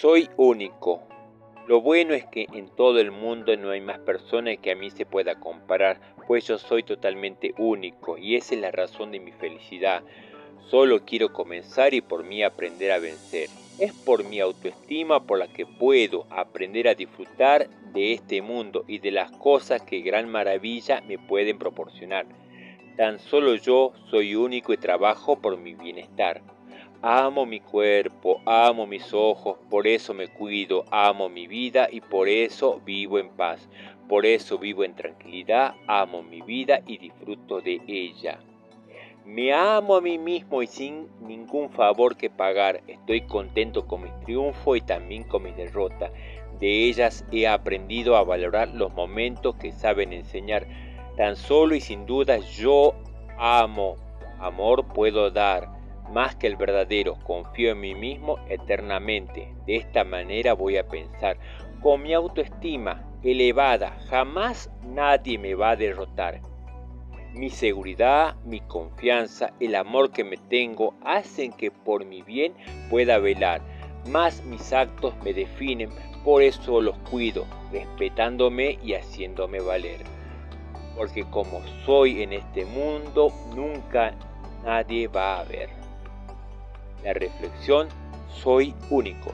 Soy único. Lo bueno es que en todo el mundo no hay más personas que a mí se pueda comparar, pues yo soy totalmente único y esa es la razón de mi felicidad. Solo quiero comenzar y por mí aprender a vencer. Es por mi autoestima por la que puedo aprender a disfrutar de este mundo y de las cosas que gran maravilla me pueden proporcionar. Tan solo yo soy único y trabajo por mi bienestar. Amo mi cuerpo, amo mis ojos, por eso me cuido, amo mi vida y por eso vivo en paz. Por eso vivo en tranquilidad, amo mi vida y disfruto de ella. Me amo a mí mismo y sin ningún favor que pagar. Estoy contento con mis triunfos y también con mis derrotas. De ellas he aprendido a valorar los momentos que saben enseñar. Tan solo y sin duda yo amo. Amor puedo dar más que el verdadero, confío en mí mismo eternamente. De esta manera voy a pensar, con mi autoestima elevada, jamás nadie me va a derrotar. Mi seguridad, mi confianza, el amor que me tengo hacen que por mi bien pueda velar. Más mis actos me definen, por eso los cuido, respetándome y haciéndome valer. Porque como soy en este mundo, nunca nadie va a ver. La reflexión, soy único.